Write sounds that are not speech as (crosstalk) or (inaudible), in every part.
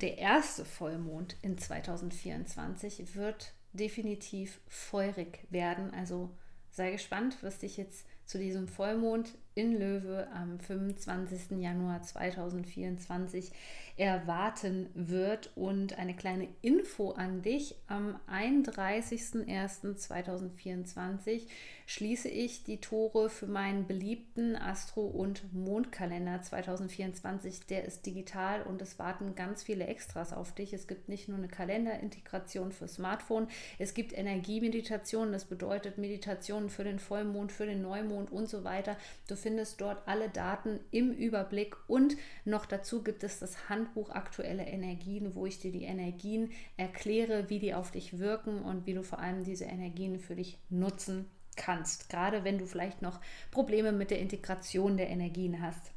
Der erste Vollmond in 2024, wird definitiv feurig werden. Also sei gespannt, was dich jetzt zu diesem Vollmond in Löwe am 25. Januar 2024 erwarten wird. Und eine kleine Info an dich. Am 31.01.2024 schließe ich die Tore für meinen beliebten Astro- und Mondkalender 2024. Der ist digital und es warten ganz viele Extras auf dich. Es gibt nicht nur eine Kalenderintegration für Smartphone, es gibt Energiemeditationen, das bedeutet Meditationen für den Vollmond, für den Neumond und so weiter. Du findest dort alle Daten im Überblick und noch dazu gibt es das Handbuch Aktuelle Energien, wo ich dir die Energien erkläre, wie die auf dich wirken und wie du vor allem diese Energien für dich nutzen kannst, gerade wenn du vielleicht noch Probleme mit der Integration der Energien hast.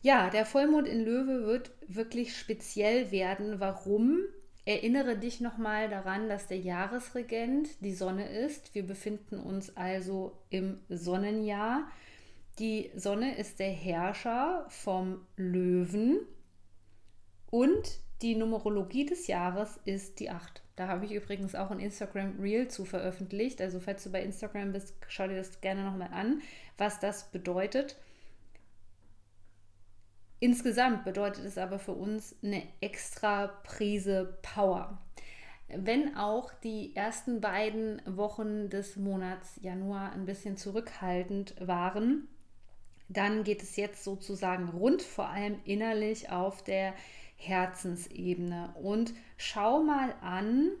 Ja, der Vollmond in Löwe wird wirklich speziell werden. Warum? Erinnere dich nochmal daran, dass der Jahresregent die Sonne ist. Wir befinden uns also im Sonnenjahr. Die Sonne ist der Herrscher vom Löwen und die Numerologie des Jahres ist die 8. Da habe ich übrigens auch ein Instagram Reel zu veröffentlicht. Also falls du bei Instagram bist, schau dir das gerne nochmal an, was das bedeutet. Insgesamt bedeutet es aber für uns eine extra Prise Power. Wenn auch die ersten beiden Wochen des Monats Januar ein bisschen zurückhaltend waren, dann geht es jetzt sozusagen rund, vor allem innerlich auf der Herzensebene. Und schau mal an,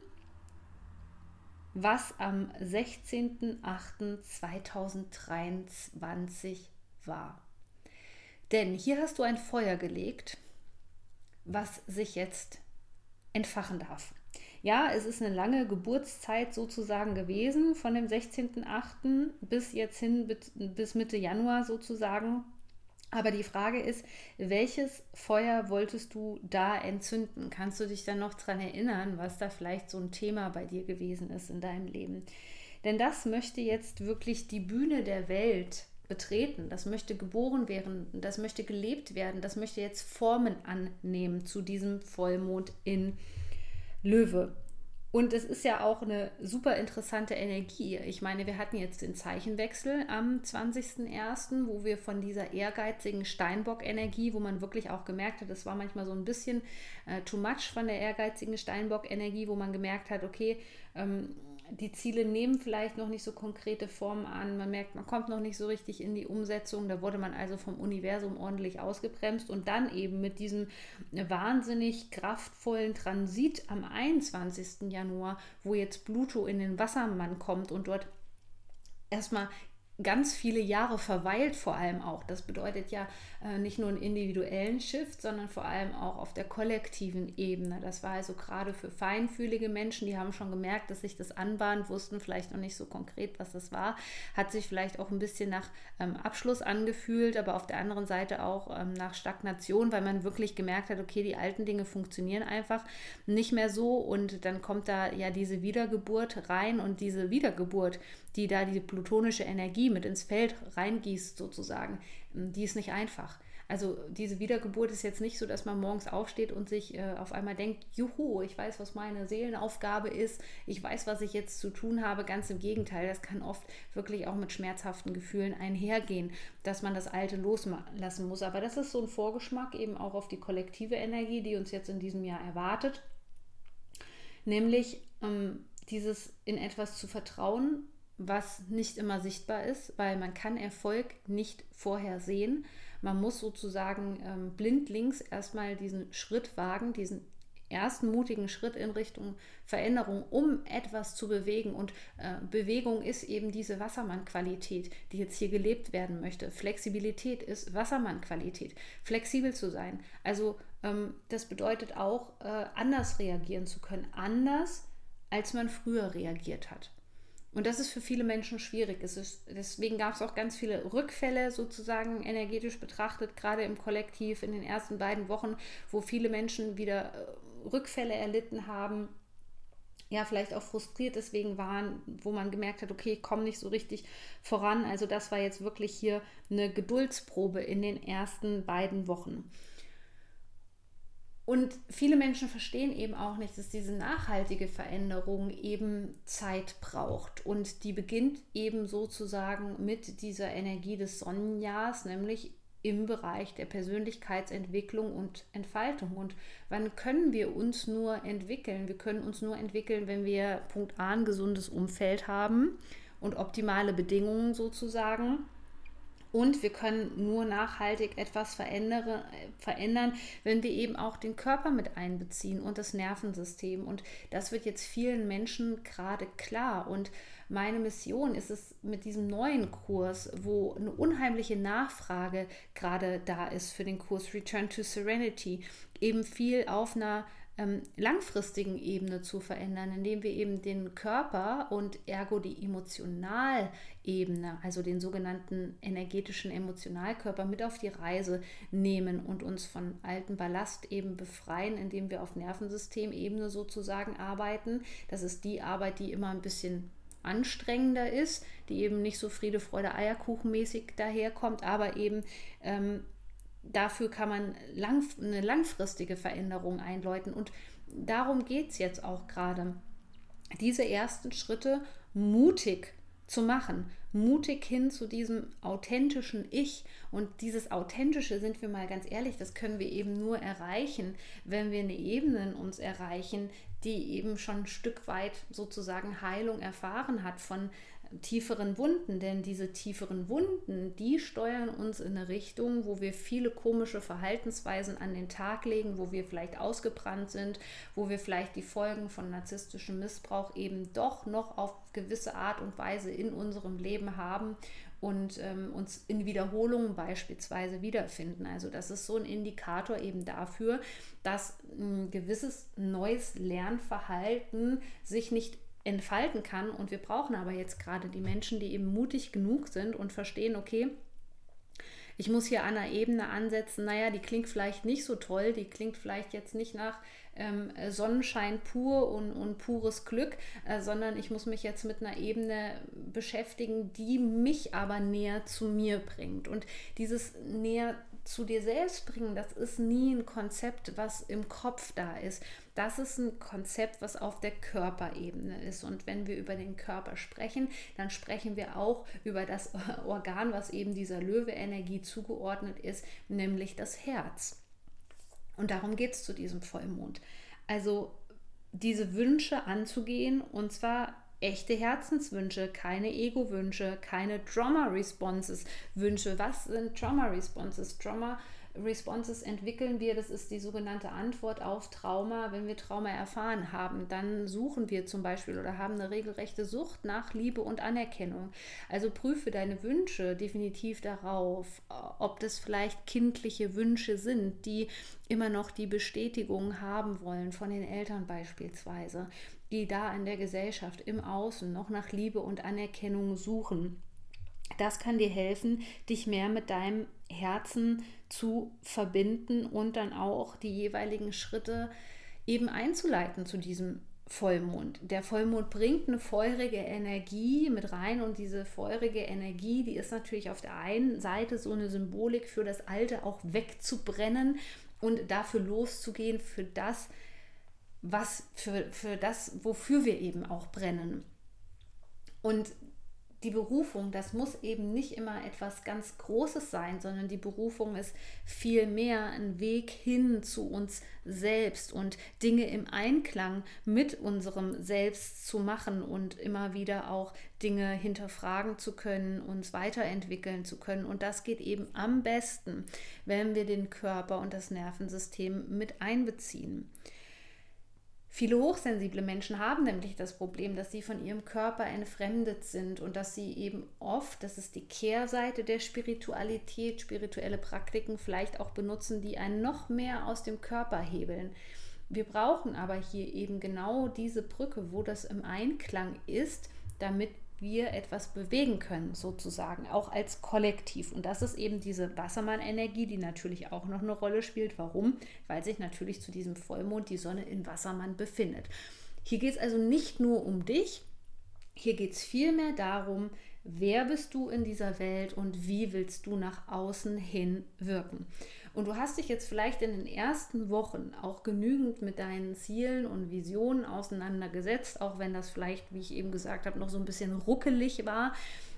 was am 16.08.2023 war. Denn hier hast du ein Feuer gelegt, was sich jetzt entfachen darf. Ja, es ist eine lange Geburtszeit sozusagen gewesen, von dem 16.08. bis jetzt hin bis Mitte Januar sozusagen. Aber die Frage ist, welches Feuer wolltest du da entzünden? Kannst du dich dann noch daran erinnern, was da vielleicht so ein Thema bei dir gewesen ist in deinem Leben? Denn das möchte jetzt wirklich die Bühne der Welt betreten. Das möchte geboren werden, das möchte gelebt werden, das möchte jetzt Formen annehmen zu diesem Vollmond in Löwe. Und es ist ja auch eine super interessante Energie. Ich meine, wir hatten jetzt den Zeichenwechsel am 20.01., wo wir von dieser ehrgeizigen Steinbock-Energie, wo man wirklich auch gemerkt hat, das war manchmal so ein bisschen äh, too much von der ehrgeizigen Steinbock-Energie, wo man gemerkt hat, okay, ähm, die Ziele nehmen vielleicht noch nicht so konkrete Formen an. Man merkt, man kommt noch nicht so richtig in die Umsetzung. Da wurde man also vom Universum ordentlich ausgebremst und dann eben mit diesem wahnsinnig kraftvollen Transit am 21. Januar, wo jetzt Pluto in den Wassermann kommt und dort erstmal ganz viele Jahre verweilt, vor allem auch. Das bedeutet ja äh, nicht nur einen individuellen Shift, sondern vor allem auch auf der kollektiven Ebene. Das war also gerade für feinfühlige Menschen, die haben schon gemerkt, dass sich das anbahnt, wussten vielleicht noch nicht so konkret, was das war, hat sich vielleicht auch ein bisschen nach ähm, Abschluss angefühlt, aber auf der anderen Seite auch ähm, nach Stagnation, weil man wirklich gemerkt hat, okay, die alten Dinge funktionieren einfach nicht mehr so und dann kommt da ja diese Wiedergeburt rein und diese Wiedergeburt, die da die plutonische Energie mit ins Feld reingießt sozusagen, ähm, die ist nicht einfach. Also diese Wiedergeburt ist jetzt nicht so, dass man morgens aufsteht und sich äh, auf einmal denkt, juhu, ich weiß, was meine Seelenaufgabe ist, ich weiß, was ich jetzt zu tun habe. Ganz im Gegenteil, das kann oft wirklich auch mit schmerzhaften Gefühlen einhergehen, dass man das Alte loslassen muss. Aber das ist so ein Vorgeschmack eben auch auf die kollektive Energie, die uns jetzt in diesem Jahr erwartet. Nämlich ähm, dieses in etwas zu vertrauen, was nicht immer sichtbar ist, weil man kann Erfolg nicht vorher sehen. Man muss sozusagen ähm, blindlings erstmal diesen Schritt wagen, diesen ersten mutigen Schritt in Richtung Veränderung, um etwas zu bewegen. Und äh, Bewegung ist eben diese Wassermann-Qualität, die jetzt hier gelebt werden möchte. Flexibilität ist Wassermann-Qualität. Flexibel zu sein. Also ähm, das bedeutet auch, äh, anders reagieren zu können. Anders, als man früher reagiert hat. Und das ist für viele Menschen schwierig. Ist, deswegen gab es auch ganz viele Rückfälle sozusagen energetisch betrachtet, gerade im Kollektiv in den ersten beiden Wochen, wo viele Menschen wieder äh, Rückfälle erlitten haben, ja, vielleicht auch frustriert deswegen waren, wo man gemerkt hat, okay, ich komme nicht so richtig voran. Also das war jetzt wirklich hier eine Geduldsprobe in den ersten beiden Wochen. Und viele Menschen verstehen eben auch nicht, dass diese nachhaltige Veränderung eben Zeit braucht. Und die beginnt eben sozusagen mit dieser Energie des Sonnenjahrs, nämlich im Bereich der Persönlichkeitsentwicklung und Entfaltung. Und wann können wir uns nur entwickeln? Wir können uns nur entwickeln, wenn wir Punkt A ein gesundes Umfeld haben und optimale Bedingungen sozusagen und wir können nur nachhaltig etwas verändern, wenn wir eben auch den Körper mit einbeziehen und das Nervensystem. Und das wird jetzt vielen Menschen gerade klar. Und meine Mission ist es mit diesem neuen Kurs, wo eine unheimliche Nachfrage gerade da ist für den Kurs Return to Serenity, eben viel auf einer ähm, langfristigen Ebene zu verändern, indem wir eben den Körper und ergo die Emotionalebene, also den sogenannten energetischen Emotionalkörper mit auf die Reise nehmen und uns von alten Ballast eben befreien, indem wir auf Nervensystemebene sozusagen arbeiten. Das ist die Arbeit, die immer ein bisschen anstrengender ist, die eben nicht so Friede, Freude, Eierkuchenmäßig daherkommt, aber eben ähm, dafür kann man lang, eine langfristige Veränderung einläuten. Und darum geht es jetzt auch gerade. Diese ersten Schritte mutig zu machen, mutig hin zu diesem authentischen Ich. Und dieses authentische, sind wir mal ganz ehrlich, das können wir eben nur erreichen, wenn wir eine Ebene in uns erreichen, die eben schon ein Stück weit sozusagen Heilung erfahren hat von tieferen Wunden, denn diese tieferen Wunden, die steuern uns in eine Richtung, wo wir viele komische Verhaltensweisen an den Tag legen, wo wir vielleicht ausgebrannt sind, wo wir vielleicht die Folgen von narzisstischem Missbrauch eben doch noch auf gewisse Art und Weise in unserem Leben haben und ähm, uns in Wiederholungen beispielsweise wiederfinden. Also das ist so ein Indikator eben dafür, dass ein gewisses neues Lernverhalten sich nicht entfalten kann. Und wir brauchen aber jetzt gerade die Menschen, die eben mutig genug sind und verstehen, okay, ich muss hier an einer Ebene ansetzen, naja, die klingt vielleicht nicht so toll, die klingt vielleicht jetzt nicht nach ähm, Sonnenschein pur und, und pures Glück, äh, sondern ich muss mich jetzt mit einer Ebene beschäftigen, die mich aber näher zu mir bringt. Und dieses näher zu dir selbst bringen, das ist nie ein Konzept, was im Kopf da ist. Das ist ein Konzept, was auf der Körperebene ist. Und wenn wir über den Körper sprechen, dann sprechen wir auch über das (laughs) Organ, was eben dieser Löwe-Energie zugeordnet ist, nämlich das Herz. Und darum geht es zu diesem Vollmond. Also diese Wünsche anzugehen und zwar echte Herzenswünsche, keine Ego-Wünsche, keine Trauma-Responses Wünsche. Was sind Trauma-Responses? Trauma Responses entwickeln wir, das ist die sogenannte Antwort auf Trauma. Wenn wir Trauma erfahren haben, dann suchen wir zum Beispiel oder haben eine regelrechte Sucht nach Liebe und Anerkennung. Also prüfe deine Wünsche definitiv darauf, ob das vielleicht kindliche Wünsche sind, die immer noch die Bestätigung haben wollen von den Eltern beispielsweise die da in der Gesellschaft im Außen noch nach Liebe und Anerkennung suchen. Das kann dir helfen, dich mehr mit deinem Herzen zu verbinden und dann auch die jeweiligen Schritte eben einzuleiten zu diesem Vollmond. Der Vollmond bringt eine feurige Energie mit rein und diese feurige Energie, die ist natürlich auf der einen Seite so eine Symbolik für das Alte auch wegzubrennen und dafür loszugehen, für das, was für, für das, wofür wir eben auch brennen. Und die Berufung, das muss eben nicht immer etwas ganz Großes sein, sondern die Berufung ist vielmehr ein Weg hin zu uns selbst und Dinge im Einklang mit unserem Selbst zu machen und immer wieder auch Dinge hinterfragen zu können, uns weiterentwickeln zu können. Und das geht eben am besten, wenn wir den Körper und das Nervensystem mit einbeziehen. Viele hochsensible Menschen haben nämlich das Problem, dass sie von ihrem Körper entfremdet sind und dass sie eben oft, das ist die Kehrseite der Spiritualität, spirituelle Praktiken vielleicht auch benutzen, die einen noch mehr aus dem Körper hebeln. Wir brauchen aber hier eben genau diese Brücke, wo das im Einklang ist, damit wir etwas bewegen können, sozusagen, auch als Kollektiv. Und das ist eben diese Wassermann-Energie, die natürlich auch noch eine Rolle spielt. Warum? Weil sich natürlich zu diesem Vollmond die Sonne in Wassermann befindet. Hier geht es also nicht nur um dich, hier geht es vielmehr darum, wer bist du in dieser Welt und wie willst du nach außen hin wirken. Und du hast dich jetzt vielleicht in den ersten Wochen auch genügend mit deinen Zielen und Visionen auseinandergesetzt, auch wenn das vielleicht, wie ich eben gesagt habe, noch so ein bisschen ruckelig war.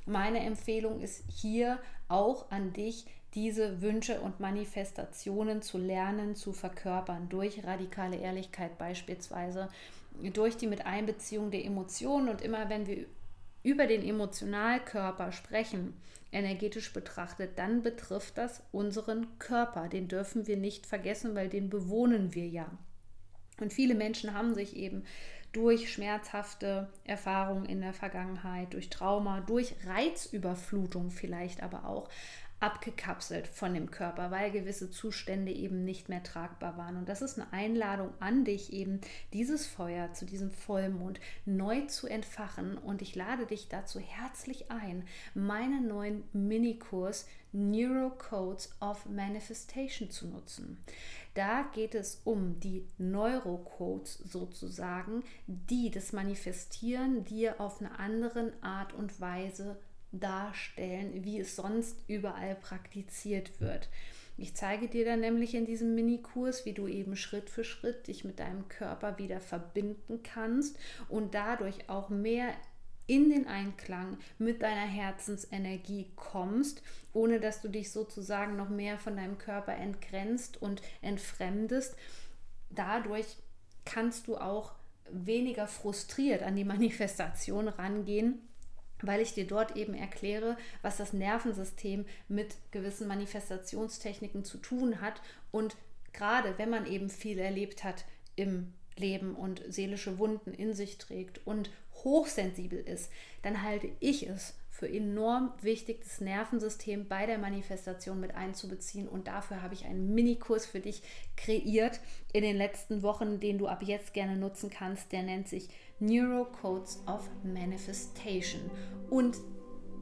Meine Empfehlung ist hier auch an dich, diese Wünsche und Manifestationen zu lernen, zu verkörpern, durch radikale Ehrlichkeit beispielsweise, durch die Miteinbeziehung der Emotionen. Und immer wenn wir über den Emotionalkörper sprechen, energetisch betrachtet, dann betrifft das unseren Körper. Den dürfen wir nicht vergessen, weil den bewohnen wir ja. Und viele Menschen haben sich eben durch schmerzhafte Erfahrungen in der Vergangenheit, durch Trauma, durch Reizüberflutung vielleicht aber auch abgekapselt von dem Körper, weil gewisse Zustände eben nicht mehr tragbar waren. Und das ist eine Einladung an dich, eben dieses Feuer zu diesem Vollmond neu zu entfachen. Und ich lade dich dazu herzlich ein, meinen neuen Minikurs Neurocodes of Manifestation zu nutzen. Da geht es um die Neurocodes sozusagen, die das Manifestieren dir auf eine andere Art und Weise darstellen, wie es sonst überall praktiziert wird. Ich zeige dir dann nämlich in diesem Minikurs, wie du eben Schritt für Schritt dich mit deinem Körper wieder verbinden kannst und dadurch auch mehr in den Einklang mit deiner Herzensenergie kommst, ohne dass du dich sozusagen noch mehr von deinem Körper entgrenzt und entfremdest. Dadurch kannst du auch weniger frustriert an die Manifestation rangehen weil ich dir dort eben erkläre, was das Nervensystem mit gewissen Manifestationstechniken zu tun hat. Und gerade wenn man eben viel erlebt hat im Leben und seelische Wunden in sich trägt und hochsensibel ist, dann halte ich es für enorm wichtig, das Nervensystem bei der Manifestation mit einzubeziehen. Und dafür habe ich einen Minikurs für dich kreiert in den letzten Wochen, den du ab jetzt gerne nutzen kannst. Der nennt sich Neurocodes of Manifestation. Und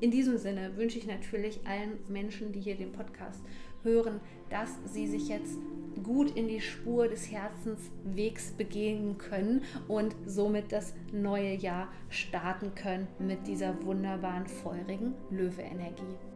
in diesem Sinne wünsche ich natürlich allen Menschen, die hier den Podcast hören, dass sie sich jetzt gut in die Spur des Herzenswegs begehen können und somit das neue Jahr starten können mit dieser wunderbaren feurigen Löwe-Energie.